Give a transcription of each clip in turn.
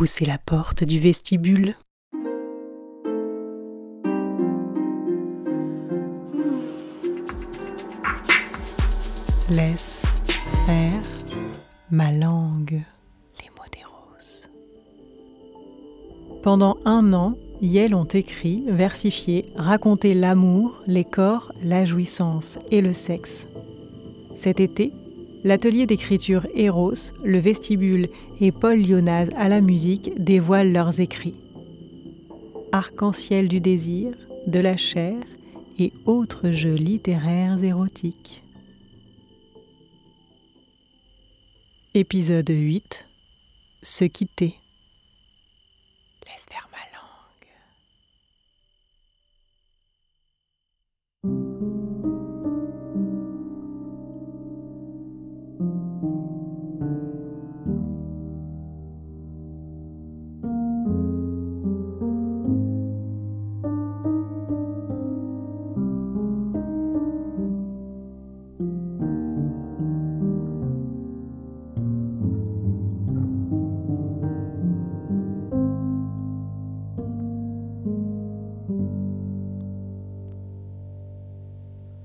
Poussez la porte du vestibule. Laisse faire ma langue. Les mots des roses. Pendant un an, Yel ont écrit, versifié, raconté l'amour, les corps, la jouissance et le sexe. Cet été, l'atelier d'écriture Eros, le vestibule et Paul Lyonaz à la musique dévoilent leurs écrits. Arc-en-ciel du désir, de la chair et autres jeux littéraires érotiques. Épisode 8 Se quitter. Laisse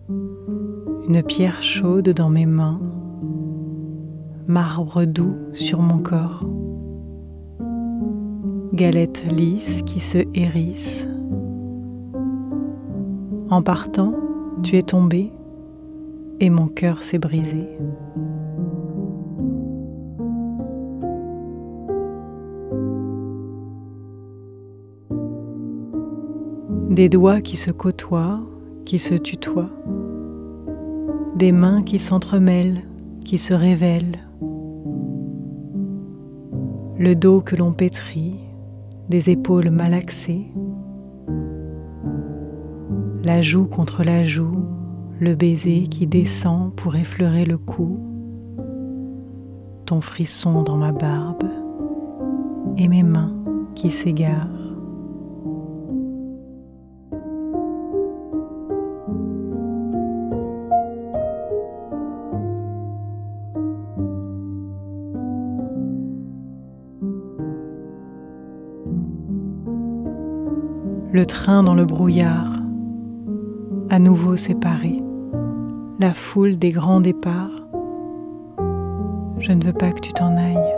Une pierre chaude dans mes mains, marbre doux sur mon corps, galette lisse qui se hérisse. En partant, tu es tombé et mon cœur s'est brisé. Des doigts qui se côtoient, qui se tutoient des mains qui s'entremêlent, qui se révèlent, le dos que l'on pétrit, des épaules malaxées, la joue contre la joue, le baiser qui descend pour effleurer le cou, ton frisson dans ma barbe et mes mains qui s'égarent. Le train dans le brouillard, à nouveau séparé, la foule des grands départs. Je ne veux pas que tu t'en ailles.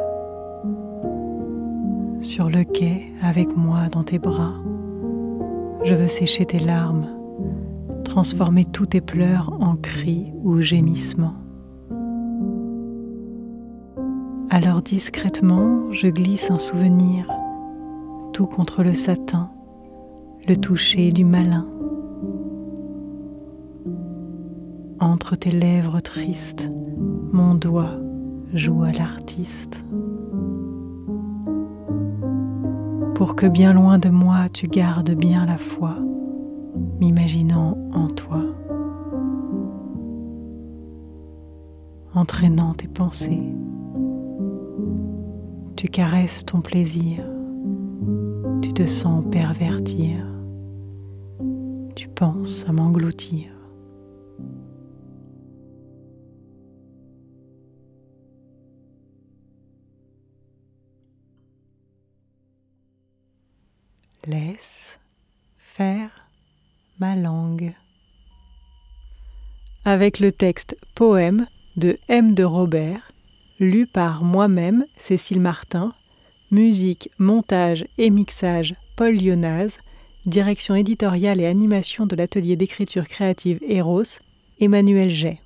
Sur le quai, avec moi dans tes bras, je veux sécher tes larmes, transformer tous tes pleurs en cris ou gémissements. Alors discrètement, je glisse un souvenir, tout contre le satin, le toucher du malin. Entre tes lèvres tristes, mon doigt joue à l'artiste. Pour que bien loin de moi tu gardes bien la foi, m'imaginant en toi. Entraînant tes pensées, tu caresses ton plaisir, tu te sens pervertir tu penses à m'engloutir. Laisse faire ma langue. Avec le texte Poème de M. de Robert, lu par moi-même, Cécile Martin, musique, montage et mixage Paul Lyonaz, direction éditoriale et animation de l'atelier d'écriture créative Eros, Emmanuel Jay.